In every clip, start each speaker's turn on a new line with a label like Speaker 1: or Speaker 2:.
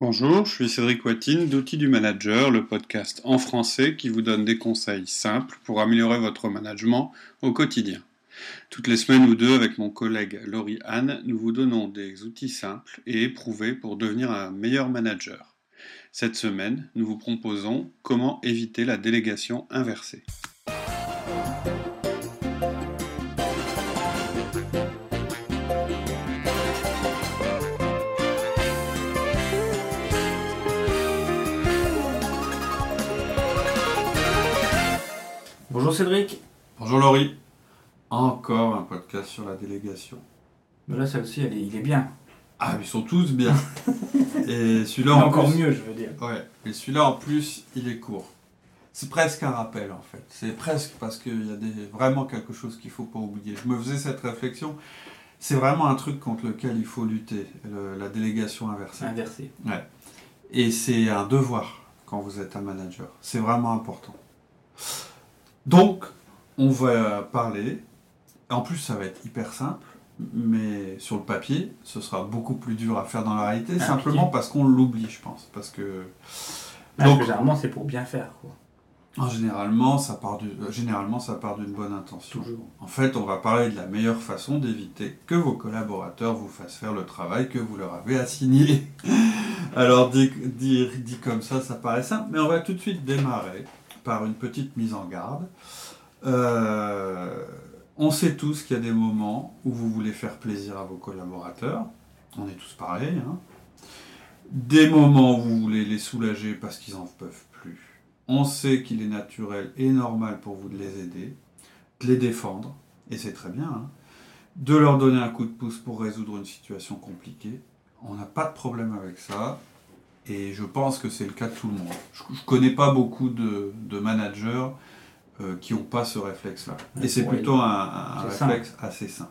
Speaker 1: Bonjour, je suis Cédric Watine d'Outils du Manager, le podcast en français qui vous donne des conseils simples pour améliorer votre management au quotidien. Toutes les semaines ou deux, avec mon collègue Laurie Anne, nous vous donnons des outils simples et éprouvés pour devenir un meilleur manager. Cette semaine, nous vous proposons comment éviter la délégation inversée.
Speaker 2: Bonjour Cédric.
Speaker 1: Bonjour Laurie. Encore un podcast sur la délégation.
Speaker 2: Mais là, celle-ci, elle est- il est bien.
Speaker 1: Ah, ils sont tous bien. et
Speaker 2: Mais
Speaker 1: celui-là en
Speaker 2: encore
Speaker 1: plus-
Speaker 2: mieux, je veux dire.
Speaker 1: Ouais, et celui-là en plus, il est court. C'est presque un rappel en fait. C'est presque parce qu'il y a des, vraiment quelque chose qu'il faut pas oublier. Je me faisais cette réflexion. C'est vraiment un truc contre lequel il faut lutter, le- la délégation inversée.
Speaker 2: Inversé.
Speaker 1: Et c'est un devoir quand vous êtes un manager. C'est vraiment important. Donc, on va parler. En plus, ça va être hyper simple. Mais sur le papier, ce sera beaucoup plus dur à faire dans la réalité,
Speaker 2: Ah,
Speaker 1: simplement parce qu'on l'oublie, je pense. Parce que
Speaker 2: Parce
Speaker 1: Donc-
Speaker 2: que généralement, c'est pour bien faire, quoi.
Speaker 1: En généralement, ça part du- euh, généralement, ça part d'une bonne intention.
Speaker 2: Toujours.
Speaker 1: En fait, on va parler de la meilleure façon d'éviter que vos collaborateurs vous fassent faire le travail que vous leur avez assigné. Alors, dit, dit- dit comme ça, ça paraît simple, mais on va tout de suite démarrer par une petite mise en garde. Euh, on sait tous qu'il y a des moments où vous voulez faire plaisir à vos collaborateurs. On est tous pareils. hein. Des moments où vous voulez les soulager parce qu'ils n'en peuvent plus. On sait qu'il est naturel et normal pour vous de les aider, de les défendre, et c'est très bien, hein, de leur donner un coup de pouce pour résoudre une situation compliquée. On n'a pas de problème avec ça, et je pense que c'est le cas de tout le monde. Je ne connais pas beaucoup de, de managers euh, qui n'ont pas ce réflexe-là. Et c'est plutôt un, réflexe assez sain.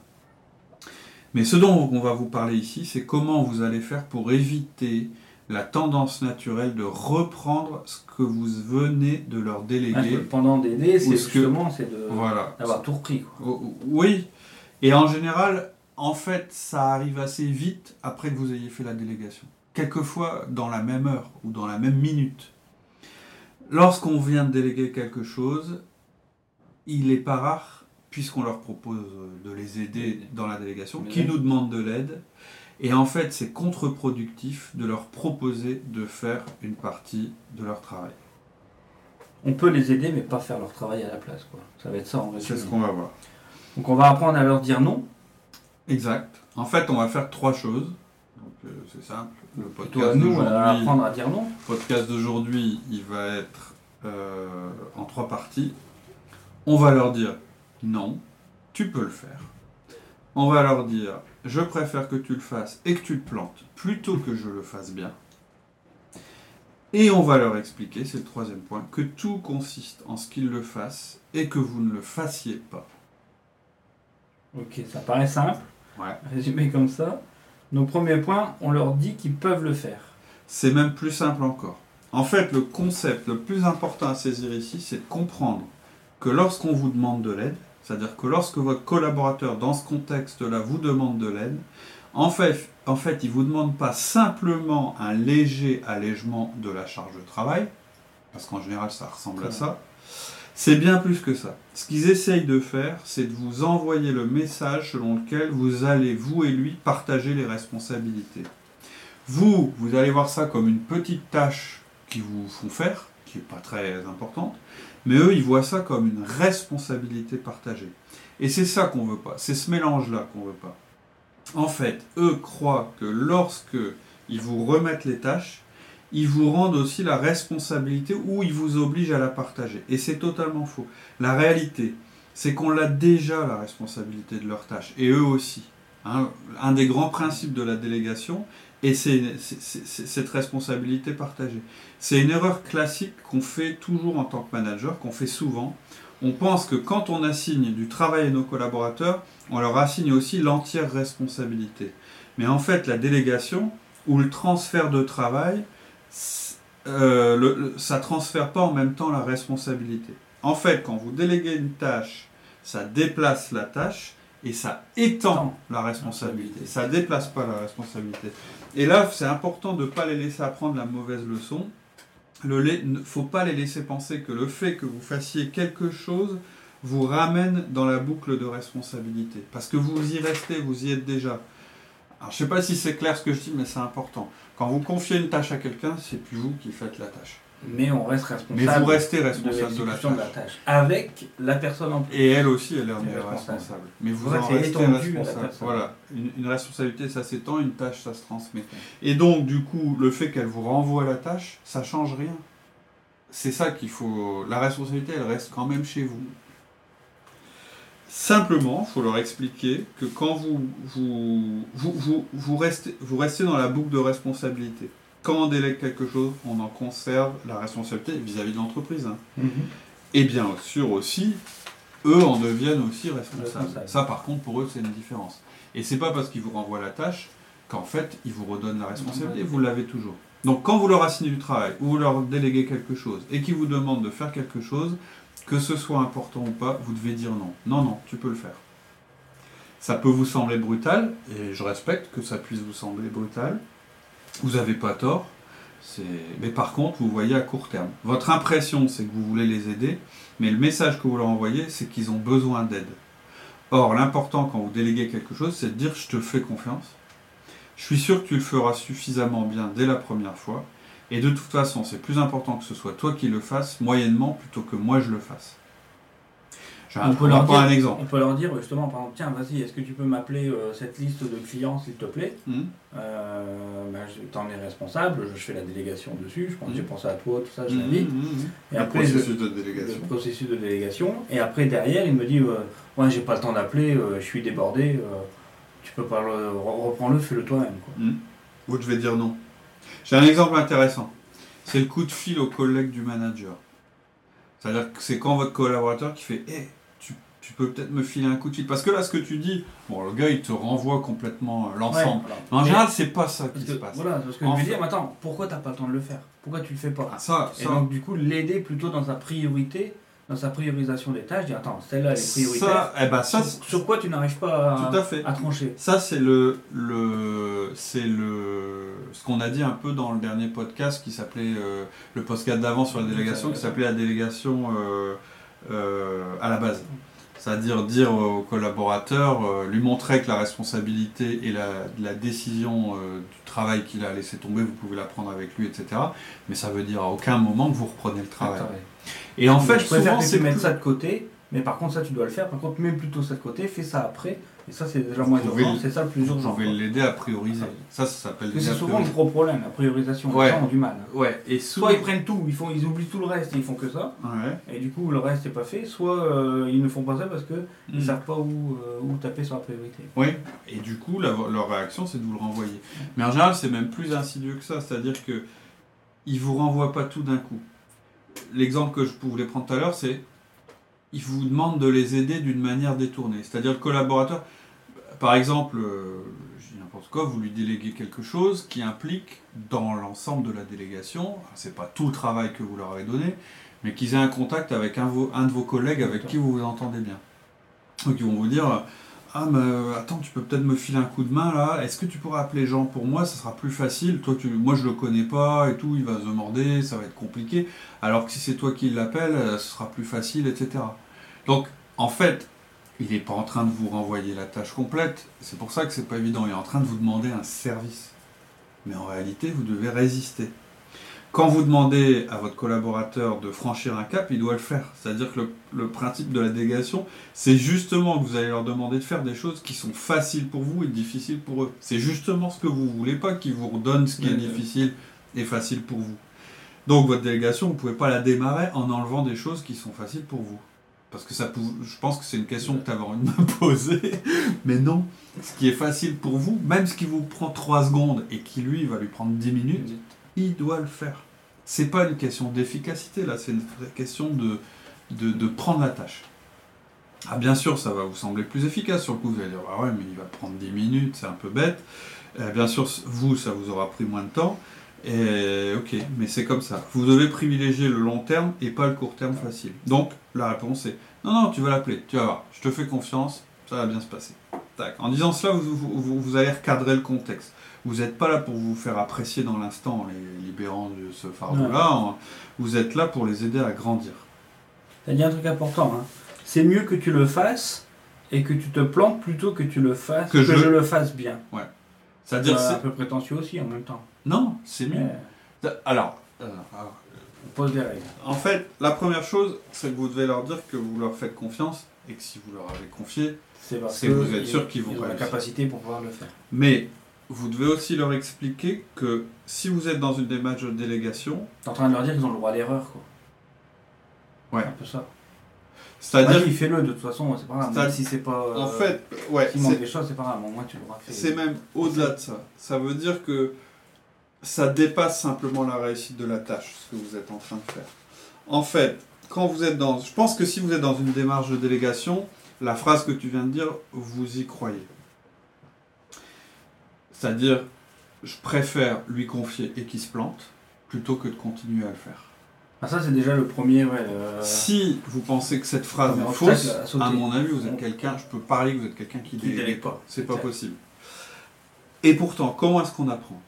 Speaker 1: Mais ce dont on va vous parler ici, c'est comment vous allez faire pour éviter la tendance naturelle de reprendre ce que vous venez de leur déléguer.
Speaker 2: que pendant d'aider, c'est
Speaker 1: que-
Speaker 2: justement c'est de
Speaker 1: Voilà.
Speaker 2: d'avoir tout repris, quoi.
Speaker 1: Oui. Et en général, en fait, ça arrive assez vite après que vous ayez fait la délégation. Quelquefois dans la même heure ou dans la même minute. Lorsqu'on vient de déléguer quelque chose, il n'est pas rare, puisqu'on leur propose de les aider dans la délégation, qu'ils nous demandent de l'aide. Et en fait, c'est contre-productif de leur proposer de faire une partie de leur travail.
Speaker 2: On peut les aider, mais pas faire leur travail à la place, quoi. Ça va être ça, en
Speaker 1: C'est
Speaker 2: résumé.
Speaker 1: ce qu'on va voir.
Speaker 2: Donc on va apprendre à leur dire non.
Speaker 1: Exact. En fait, on va faire trois choses. Donc, euh, c'est simple. Le podcast
Speaker 2: à nous à
Speaker 1: d'aujourd'hui,
Speaker 2: apprendre à dire non.
Speaker 1: le podcast d'aujourd'hui, il va être euh, en trois parties. On va leur dire non, tu peux le faire. On va leur dire je préfère que tu le fasses et que tu le plantes plutôt que je le fasse bien. Et on va leur expliquer, c'est le troisième point, que tout consiste en ce qu'ils le fassent et que vous ne le fassiez pas.
Speaker 2: Ok, ça paraît simple.
Speaker 1: Ouais.
Speaker 2: Résumé comme ça. Donc premier point, on leur dit qu'ils peuvent le faire.
Speaker 1: C'est même plus simple encore. En fait, le concept le plus important à saisir ici, c'est de comprendre que lorsqu'on vous demande de l'aide, c'est-à-dire que lorsque votre collaborateur, dans ce contexte-là, vous demande de l'aide, en fait, en fait, il ne vous demande pas simplement un léger allègement de la charge de travail, parce qu'en général, ça ressemble à ça. C'est bien plus que ça. Ce qu'ils essayent de faire, c'est de vous envoyer le message selon lequel vous allez, vous et lui, partager les responsabilités. Vous, vous allez voir ça comme une petite tâche qu'ils vous font faire, qui n'est pas très importante, mais eux, ils voient ça comme une responsabilité partagée. Et c'est ça qu'on veut pas, c'est ce mélange-là qu'on veut pas. En fait, eux croient que lorsque ils vous remettent les tâches, ils vous rendent aussi la responsabilité ou ils vous obligent à la partager. Et c'est totalement faux. La réalité, c'est qu'on l'a déjà la responsabilité de leurs tâches, et eux aussi. hein. un des grands principes de la délégation, et c'est cette responsabilité partagée. C'est une erreur classique qu'on fait toujours en tant que manager, qu'on fait souvent. On pense que quand on assigne du travail à nos collaborateurs, on leur assigne aussi l'entière responsabilité. Mais en fait, la délégation ou le transfert de travail, euh, le- le- ça transfère pas en même temps la responsabilité. En fait, quand vous déléguez une tâche, ça déplace la tâche et ça étend la responsabilité. Ça déplace pas la responsabilité. Et là, c'est important de ne pas les laisser apprendre la mauvaise leçon. Il ne faut pas les laisser penser que le fait que vous fassiez quelque chose vous ramène dans la boucle de responsabilité. Parce que vous y restez, vous y êtes déjà. Alors, je ne sais pas si c'est clair ce que je dis, mais c'est important. Quand vous confiez une tâche à quelqu'un, c'est plus vous qui faites la tâche.
Speaker 2: Mais on reste responsable.
Speaker 1: Mais vous restez responsable de, la, tâche.
Speaker 2: Avec la personne en plus.
Speaker 1: Et elle aussi, elle est, responsable. Mais vous en restez responsable. Voilà. Une, responsabilité, ça s'étend, une tâche, ça se transmet. Et donc, du coup, le fait qu'elle vous renvoie la tâche, ça change rien. C'est ça qu'il faut. La responsabilité, elle reste quand même chez vous. Simplement, il faut leur expliquer que quand vous, vous, vous, vous, restez, vous restez dans la boucle de responsabilité, quand on délègue quelque chose, on en conserve la responsabilité vis-à-vis de l'entreprise. Hein. Mhm. Et bien sûr aussi, eux en deviennent aussi responsables. Ça, par contre, pour eux, c'est une différence. Et c'est pas parce qu'ils vous renvoient la tâche qu'en fait, ils vous redonnent la responsabilité. Vous l'avez toujours. Donc, quand vous leur assignez du travail ou vous leur déléguez quelque chose et qu'ils vous demandent de faire quelque chose, que ce soit important ou pas, vous devez dire non. Non, non, tu peux le faire. Ça peut vous sembler brutal, et je respecte que ça puisse vous sembler brutal. Vous n'avez pas tort. Mais par contre, vous voyez à court terme. Votre impression, c'est que vous voulez les aider, mais le message que vous leur envoyez, c'est qu'ils ont besoin d'aide. Or, l'important quand vous déléguez quelque chose, c'est de dire je te fais confiance. Je suis sûr que tu le feras suffisamment bien dès la première fois. Et de toute façon, c'est plus important que ce soit toi qui le fasses moyennement plutôt que moi je le fasse.
Speaker 2: on, peut leur dire, un exemple. on peut leur dire justement, par exemple, tiens, vas-y, est-ce que tu peux m'appeler euh, cette liste de clients, s'il te plaît? Mmh. euh, bah, T'en es responsable, je fais la délégation dessus, je pense que j'ai mmh. pensé à toi, tout ça, je mmh, l'invite.
Speaker 1: Et le processus de délégation.
Speaker 2: Le processus de délégation. Et après, derrière, il me dit, euh, ouais, j'ai pas le temps d'appeler, je suis débordé, tu peux pas le, reprendre-le, fais-le toi-même.
Speaker 1: Vous devez dire non. J'ai un exemple intéressant. C'est le coup de fil au collègue du manager. C'est-à-dire que c'est quand votre collaborateur qui fait Eh, tu, peux peut-être me filer un coup de fil. Parce que là, ce que tu dis, bon, le gars, il te renvoie complètement euh, l'ensemble. En général, c'est pas ça qui se passe.
Speaker 2: Voilà, parce que je lui dis, attends, pourquoi t'as pas le temps de le faire? Pourquoi tu le fais pas? ça, Et donc, du coup, l'aider plutôt dans sa priorité dans sa priorisation des tâches, dire attends, celle-là elle est prioritaire.
Speaker 1: Eh ben, ça,
Speaker 2: sur, quoi tu n'arrives pas à, à, trancher
Speaker 1: Ça c'est le, le c'est le ce qu'on a dit un peu dans le dernier podcast qui s'appelait euh, le podcast d'avant sur la délégation, qui s'appelait la délégation euh, euh, à la base. C'est-à-dire dire au collaborateur, lui montrer que la responsabilité et la, la décision du travail qu'il a laissé tomber, vous pouvez la prendre avec lui, etc. Mais ça veut dire à aucun moment que vous reprenez le travail.
Speaker 2: Et en fait, je préfère que tu mettes ça de côté, mais par contre, ça, tu dois le faire. Par contre, mets plutôt ça de côté, fais ça après. Et ça, c'est déjà moins urgent, c'est ça le plus urgent.
Speaker 1: Vous pouvez l'aider à prioriser. Ça, ça s'appelle
Speaker 2: C'est souvent le gros problème, la priorisation. Les gens ont du mal.
Speaker 1: Ouais.
Speaker 2: Et soit ils prennent tout, ils, font, ils oublient tout le reste et ils font que ça. Et du coup, le reste n'est pas fait. Soit euh, ils ne font pas ça parce qu'ils ne hmm. savent pas où, euh, où, taper sur la priorité.
Speaker 1: Oui. Et du coup, leur réaction, c'est de vous le renvoyer. Mais en général, c'est même plus insidieux que ça. C'est-à-dire que ils vous renvoient pas tout d'un coup l'exemple que je voulais prendre tout à l'heure, c'est il vous demande de les aider d'une manière détournée. C'est-à-dire le collaborateur, par exemple, euh, je dis n'importe quoi, vous lui déléguez quelque chose qui implique dans l'ensemble de la délégation, c'est pas tout le travail que vous leur avez donné, mais qu'ils aient un contact avec un, un de vos collègues avec qui vous vous entendez bien. Donc ils vont vous dire ah, mais euh, attends, tu peux peut-être me filer un coup de main là. Est-ce que tu pourrais appeler Jean pour moi? Ça sera plus facile. Toi, tu... moi, je le connais pas et tout. Il va se demander, ça va être compliqué. Alors que si c'est toi qui l'appelle, euh, ce sera plus facile, etc. Donc, en fait, il n'est pas en train de vous renvoyer la tâche complète. C'est pour ça que c'est pas évident. Il est en train de vous demander un service. Mais en réalité, vous devez résister. Quand vous demandez à votre collaborateur de franchir un cap, il doit le faire. C'est-à-dire que le, principe de la délégation, c'est justement que vous allez leur demander de faire des choses qui sont faciles pour vous et difficiles pour eux. C'est justement ce que vous voulez pas qui vous redonne ce qui est difficile et facile pour vous. Donc votre délégation, vous ne pouvez pas la démarrer en enlevant des choses qui sont faciles pour vous. Parce que ça, je pense que c'est une question que tu avais envie de me poser. Mais non, ce qui est facile pour vous, même ce qui vous prend 3 secondes et qui lui va lui prendre 10 minutes, il doit le faire. C'est pas une question d'efficacité là, c'est une question de, de, prendre la tâche. Ah bien sûr, ça va vous sembler plus efficace sur le coup, vous allez dire ah ouais mais il va prendre 10 minutes, c'est un peu bête. Euh, bien sûr, vous, ça vous aura pris moins de temps. Et ok, mais c'est comme ça. Vous devez privilégier le long terme et pas le court terme facile. Donc la réponse est non, non, tu vas l'appeler, tu vas voir, je te fais confiance, ça va bien se passer. En disant cela, vous, allez recadrer le contexte. Vous n'êtes pas là pour vous faire apprécier dans l'instant, les libérants de ce fardeau-là. Vous êtes là pour les aider à grandir.
Speaker 2: Tu as dit un truc important. Hein. C'est mieux que tu le fasses et que tu te plantes plutôt que tu le fasses, que, je... le fasse bien.
Speaker 1: Ouais.
Speaker 2: C'est-à-dire c'est un peu prétentieux aussi en même temps.
Speaker 1: Non, c'est mieux. Alors, euh,
Speaker 2: on pose des règles.
Speaker 1: En fait, la première chose, c'est que vous devez leur dire que vous leur faites confiance et que si vous leur avez confié, c'est que vous êtes sûr qu'ils vont
Speaker 2: ils ont la capacité pour pouvoir le faire.
Speaker 1: Mais vous devez aussi leur expliquer que si vous êtes dans une démarche de délégation.
Speaker 2: T'es en train de leur dire qu'ils ont le droit à l'erreur,
Speaker 1: quoi. Ouais.
Speaker 2: Un peu ça.
Speaker 1: C'est-à-dire.
Speaker 2: il fait-le de toute façon, c'est pas grave. Même si c'est pas.
Speaker 1: En fait, ouais.
Speaker 2: S'il manque des choses, c'est pas grave. Au moins, tu l'auras fait.
Speaker 1: C'est même au-delà de ça. Ça veut dire que ça dépasse simplement la réussite de la tâche, ce que vous êtes en train de faire. En fait, quand vous êtes dans. Je pense que si vous êtes dans une démarche de délégation, la phrase que tu viens de dire, vous y croyez. C'est-à-dire, je préfère lui confier et qu'il se plante plutôt que de continuer à le faire.
Speaker 2: Ah, ça, c'est déjà le premier.
Speaker 1: Si vous pensez que cette phrase est fausse, à mon avis, vous êtes quelqu'un, je peux parler que vous êtes quelqu'un qui ne délègue pas. C'est pas possible. Et pourtant, comment est-ce qu'on apprend?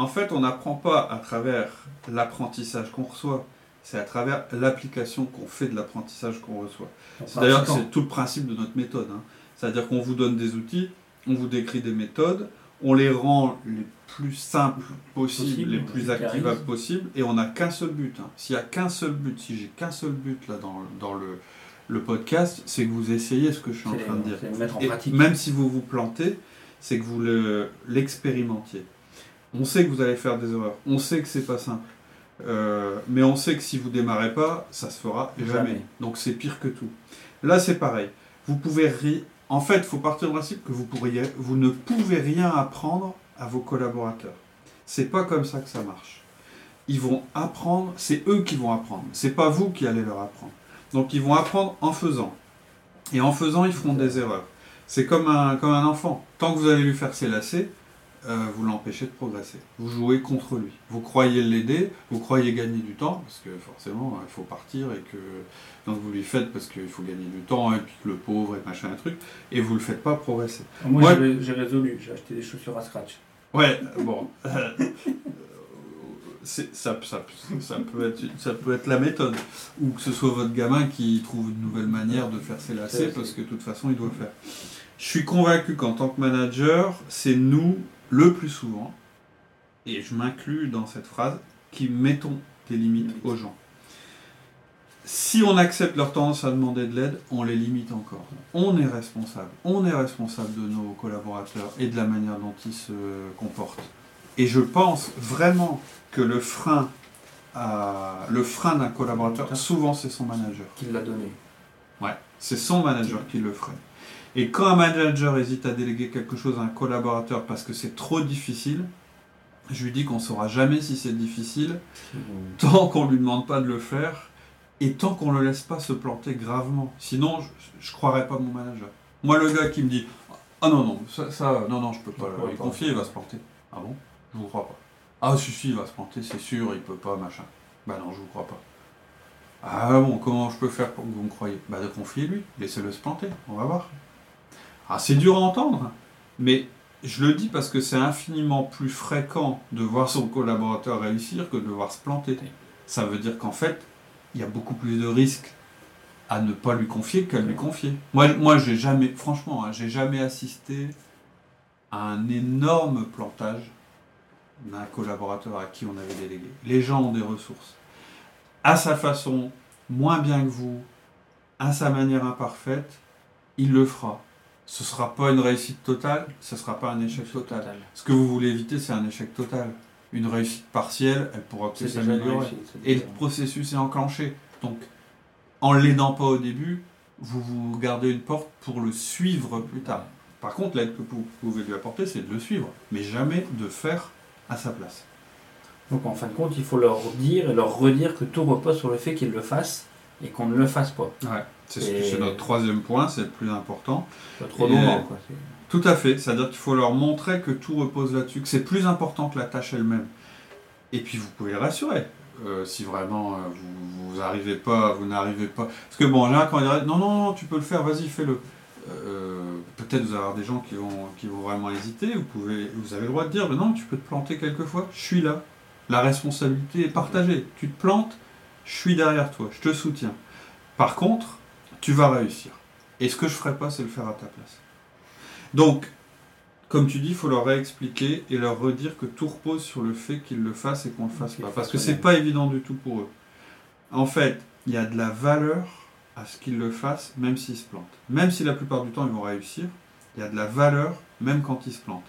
Speaker 1: En fait, on n'apprend pas à travers l'apprentissage qu'on reçoit, c'est à travers l'application qu'on fait de l'apprentissage qu'on reçoit. C'est d'ailleurs c'est tout le principe de notre méthode. Hein. C'est-à-dire qu'on vous donne des outils, on vous décrit des méthodes, on les rend les plus simples possibles, les plus activables possibles, et on n'a qu'un seul but. Hein. S'il n'y a qu'un seul but, si j'ai qu'un seul but là dans, dans le, le podcast, c'est que vous essayez ce que je suis en train de dire.
Speaker 2: Mettre en pratique.
Speaker 1: même si vous vous plantez, c'est que vous l'expérimentiez. On sait que vous allez faire des erreurs, on sait que c'est pas simple. Euh, mais on sait que si vous démarrez pas, ça se fera jamais. jamais. Donc c'est pire que tout. Là, c'est pareil. Vous pouvez rire en fait, il faut partir du principe que vous, pourriez, vous ne pouvez rien apprendre à vos collaborateurs. C'est pas comme ça que ça marche. Ils vont apprendre, c'est eux qui vont apprendre. C'est pas vous qui allez leur apprendre. Donc ils vont apprendre en faisant. Et en faisant, ils feront des erreurs. C'est comme un, comme un enfant. Tant que vous allez lui faire ses lacets, euh, vous l'empêchez de progresser. Vous jouez contre lui. Vous croyez l'aider, vous croyez gagner du temps, parce que forcément, il faut partir et que donc vous lui faites parce qu'il faut gagner du temps, et puis le pauvre et machin, un truc, et vous le faites pas progresser.
Speaker 2: Moi, j'ai résolu, j'ai acheté des chaussures à scratch.
Speaker 1: Ouais, bon. ça, ça, ça, peut être, ça peut être la méthode. Ou que ce soit votre gamin qui trouve une nouvelle manière de faire ses lacets, parce que de toute façon, il doit le faire. Je suis convaincu qu'en tant que manager, c'est nous le plus souvent, et je m'inclus dans cette phrase, qui mettons des limites aux gens. Si on accepte leur tendance à demander de l'aide, on les limite encore. On est responsable. On est responsable de nos collaborateurs et de la manière dont ils se comportent. Et je pense vraiment que le frein, le frein d'un collaborateur, souvent c'est son manager.
Speaker 2: Qui l'a donné.
Speaker 1: Ouais, c'est son manager qui le ferait. Et quand un manager hésite à déléguer quelque chose à un collaborateur parce que c'est trop difficile, je lui dis qu'on ne saura jamais si c'est difficile tant qu'on ne lui demande pas de le faire et tant qu'on ne le laisse pas se planter gravement. Sinon, je ne croirais pas mon manager. Moi, le gars qui me dit Ah non, non, ça, non, non, je peux pas lui confier, il va se planter. Ah bon? Je vous crois pas. Ah si, si, il va se planter, c'est sûr, il peut pas, machin. Bah non, je vous crois pas. Ah bon, comment je peux faire pour que vous me croyez? Bah de confier lui, laissez-le se planter, on va voir. Ah, c'est dur à entendre, mais je le dis parce que c'est infiniment plus fréquent de voir son collaborateur réussir que de voir se planter. Ça veut dire qu'en fait, il y a beaucoup plus de risques à ne pas lui confier qu'à lui confier. Moi, moi j'ai jamais, franchement, hein, j'ai jamais assisté à un énorme plantage d'un collaborateur à qui on avait délégué. Les gens ont des ressources. À sa façon, moins bien que vous, à sa manière imparfaite, il le fera ce ne sera pas une réussite totale, ce ne sera pas un échec total. Ce que vous voulez éviter, c'est un échec total. Une réussite partielle, elle pourra peut s'améliorer. Et le processus est enclenché. Donc, en l'aidant pas au début, vous vous gardez une porte pour le suivre plus tard. Par contre, l'aide que vous pouvez lui apporter, c'est de le suivre, mais jamais de faire à sa place.
Speaker 2: Donc en fin de compte, il faut leur dire et leur redire que tout repose sur le fait qu'ils le fassent et qu'on ne le fasse pas.
Speaker 1: Ouais. C'est notre troisième point, c'est le plus important.
Speaker 2: trop quoi.
Speaker 1: Tout à fait, c'est-à-dire qu'il faut leur montrer que tout repose là-dessus, que c'est plus important que la tâche elle-même. Et puis vous pouvez les rassurer. Euh, si vraiment euh, vous, vous pas, vous n'arrivez pas. Parce que bon, là, quand il dit non, non, non, tu peux le faire, vas-y, fais-le. Euh, peut-être vous avoir des gens qui vont, qui vont vraiment hésiter. Vous, pouvez, vous avez le droit de dire, non, tu peux te planter quelquefois, je suis là. La responsabilité est partagée. Tu te plantes, je suis derrière toi, je te soutiens. Par contre, tu vas réussir. Et ce que je ferai pas, c'est le faire à ta place. Donc, comme tu dis, il faut leur réexpliquer et leur redire que tout repose sur le fait qu'ils le fassent et qu'on le fasse pas. Parce que c'est pas évident du tout pour eux. En fait, il y a de la valeur à ce qu'ils le fassent, même s'ils se plantent. Même si la plupart du temps ils vont réussir, il y a de la valeur même quand ils se plantent.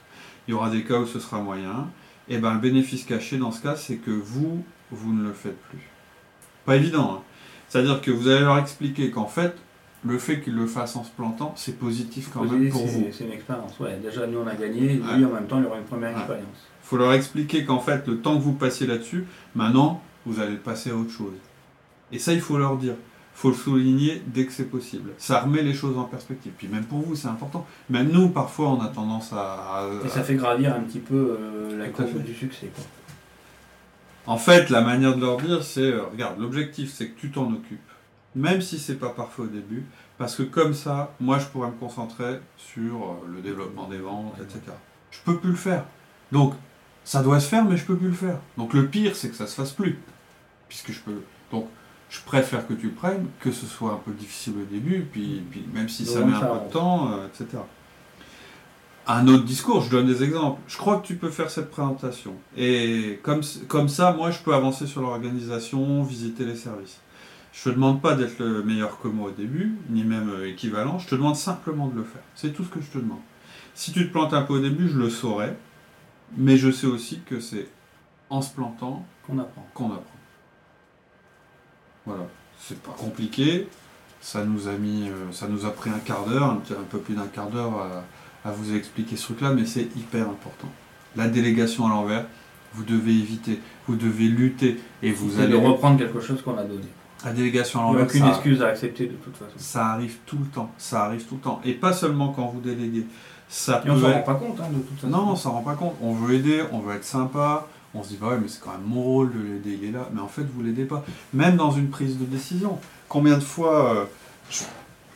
Speaker 1: Il y aura des cas où ce sera moyen. Et ben le bénéfice caché dans ce cas, c'est que vous, vous ne le faites plus. Pas évident. Hein. C'est-à-dire que vous allez leur expliquer qu'en fait, le fait qu'ils le fassent en se plantant, c'est positif quand même pour vous.
Speaker 2: C'est une expérience, ouais. Déjà, nous, on a gagné, lui, en même temps, il aura une première expérience.
Speaker 1: Il faut leur expliquer qu'en fait, le temps que vous passiez là-dessus, maintenant, vous allez passer à autre chose. Et ça, il faut leur dire. Il faut le souligner dès que c'est possible. Ça remet les choses en perspective. Puis même pour vous, c'est important. Même nous, parfois, on a tendance à...
Speaker 2: Et ça fait gravir un petit peu euh, la courbe du succès. Quoi.
Speaker 1: En fait, la manière de leur dire, c'est, euh, regarde, l'objectif, c'est que tu t'en occupes même si c'est pas parfait au début, parce que comme ça, moi je pourrais me concentrer sur euh, le développement des ventes, etc. Je peux plus le faire. Donc, ça doit se faire, mais je peux plus le faire. Donc le pire, c'est que ça se fasse plus, puisque je peux. Donc, je préfère que tu prennes, que ce soit un peu difficile au début, puis, puis même si ça met un peu de temps, euh, etc. Un autre discours, je donne des exemples. Je crois que tu peux faire cette présentation. Et comme, comme ça, moi, je peux avancer sur l'organisation, visiter les services. Je te demande pas d'être le meilleur que moi au début, ni même euh, équivalent, je te demande simplement de le faire. C'est tout ce que je te demande. Si tu te plantes un peu au début, je le saurais, mais je sais aussi que c'est en se plantant
Speaker 2: qu'on apprend.
Speaker 1: Qu'on apprend. Voilà, c'est pas compliqué. Ça nous a mis, euh, ça nous a pris un quart d'heure, un, peu plus d'un quart d'heure à, vous expliquer ce truc-là, mais c'est hyper important. La délégation à l'envers, vous devez éviter, vous devez lutter et vous allez
Speaker 2: reprendre quelque chose qu'on a donné.
Speaker 1: La délégation à l'envers.
Speaker 2: aucune excuse à accepter de toute façon.
Speaker 1: Ça arrive tout le temps. Ça arrive tout le temps. Et pas seulement quand vous déléguez. Ça
Speaker 2: Et on s'en rend pas compte, hein, de toute façon.
Speaker 1: Non, on s'en rend pas compte. On veut aider, on veut être sympa. On se dit, bah ouais, mais c'est quand même mon rôle de l'aider, il est là. Mais en fait, vous l'aidez pas. Même dans une prise de décision. Combien de fois euh,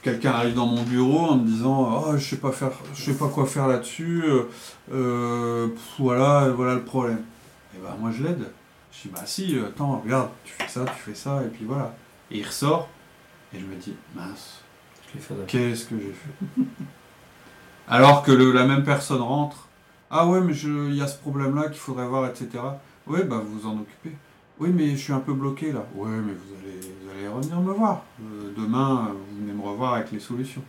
Speaker 1: quelqu'un arrive dans mon bureau en me disant, oh, je sais pas faire, je sais pas quoi faire là-dessus. Euh, euh, voilà, voilà le problème. Et ben moi, je l'aide. Je dis, bah si, attends, regarde, tu fais ça, tu fais ça, et puis voilà. Et il ressort, et je me dis, mince, qu'est-ce que j'ai fait? Alors que la même personne rentre, ah ouais, mais il y a ce problème-là qu'il faudrait voir, etc. Oui, bah vous vous en occupez. Oui, mais je suis un peu bloqué là. Oui, mais vous allez, vous allez revenir me voir. Euh, demain, vous venez me revoir avec les solutions.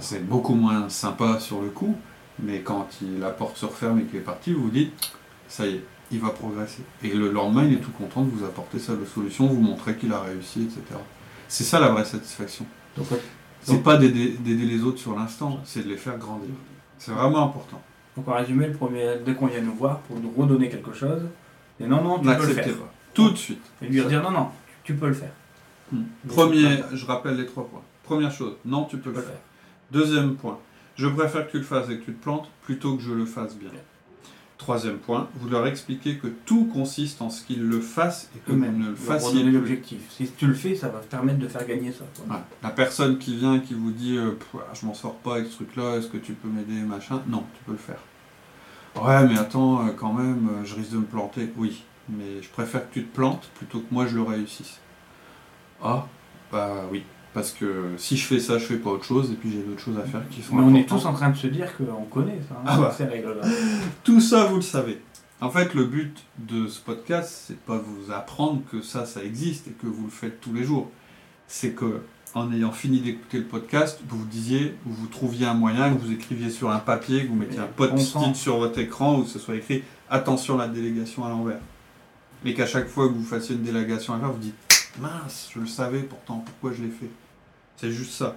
Speaker 1: C'est beaucoup moins sympa sur le coup, mais quand il, la porte se referme et qu'il est parti, vous vous dites ça y est, il va progresser. Et le lendemain, il est tout content de vous apporter sa solution, vous montrer qu'il a réussi, etc. C'est ça la vraie satisfaction. C'est pas d'aider les autres sur l'instant, c'est de les faire grandir. C'est vraiment important.
Speaker 2: Donc en résumé, le premier, dès qu'on vient nous voir pour nous redonner quelque chose, et non, non, tu peux le faire.
Speaker 1: Tout de suite.
Speaker 2: Et lui dire non, non, tu peux le faire.
Speaker 1: Hmm. Premier, je rappelle les trois points. Première chose, non, tu peux le faire. Deuxième point, je préfère que tu le fasses et que tu te plantes plutôt que je le fasse bien. Troisième point, vous leur expliquez que tout consiste en ce qu'ils le fassent et que vous ne le fassiez
Speaker 2: pas. l'objectif. Si tu le fais, ça va te permettre de faire gagner ça.
Speaker 1: La personne qui vient qui vous dit euh, je m'en sors pas avec ce truc-là, est-ce que tu peux m'aider, machin? Non, tu peux le faire. Ouais, mais attends, euh, quand même, euh, je risque de me planter. Oui, mais je préfère que tu te plantes plutôt que moi je le réussisse. Ah, bah oui, parce que si je fais ça, je fais pas autre chose, et puis j'ai d'autres choses à faire qui sont Mais
Speaker 2: on est tous en train de se dire qu'on connaît ça, hein, ah bah. ces règles-là.
Speaker 1: Tout ça, vous le savez. En fait, le but de ce podcast, c'est pas vous apprendre que ça, ça existe et que vous le faites tous les jours. C'est que, en ayant fini d'écouter le podcast, vous vous disiez, vous, trouviez un moyen, que vous écriviez sur un papier, que vous mettiez un post-it sur votre écran où ce soit écrit attention la délégation à l'envers. Mais qu'à chaque fois que vous fassiez une délégation à l'envers, vous dites mince, je le savais pourtant, pourquoi je l'ai fait? C'est juste ça.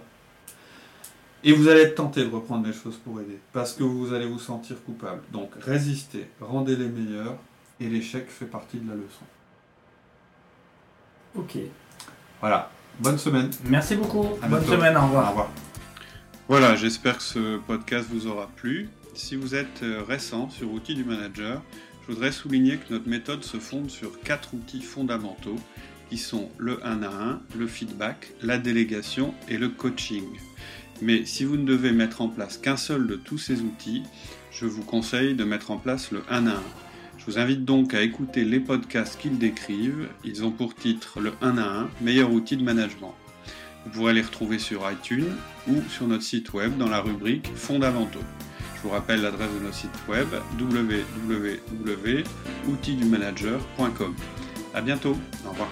Speaker 1: Et vous allez être tenté de reprendre les choses pour aider, parce que vous allez vous sentir coupable. Donc résistez, rendez les meilleurs, et l'échec fait partie de la leçon.
Speaker 2: Ok.
Speaker 1: Voilà. Bonne semaine.
Speaker 2: Merci beaucoup. Bonne semaine. Au revoir.
Speaker 1: Au revoir. Voilà, j'espère que ce podcast vous aura plu. Si vous êtes euh, récent sur Outils du Manager, je voudrais souligner que notre méthode se fonde sur quatre outils fondamentaux qui sont le 1 à 1, le feedback, la délégation et le coaching. Mais si vous ne devez mettre en place qu'un seul de tous ces outils, je vous conseille de mettre en place le 1 à 1. Je vous invite donc à écouter les podcasts qu'ils décrivent. Ils ont pour titre le 1 à 1, meilleur outil de management. Vous pourrez les retrouver sur iTunes ou sur notre site web dans la rubrique Fondamentaux. Je vous rappelle l'adresse de notre site web www.outildumanager.com. A bientôt, au revoir.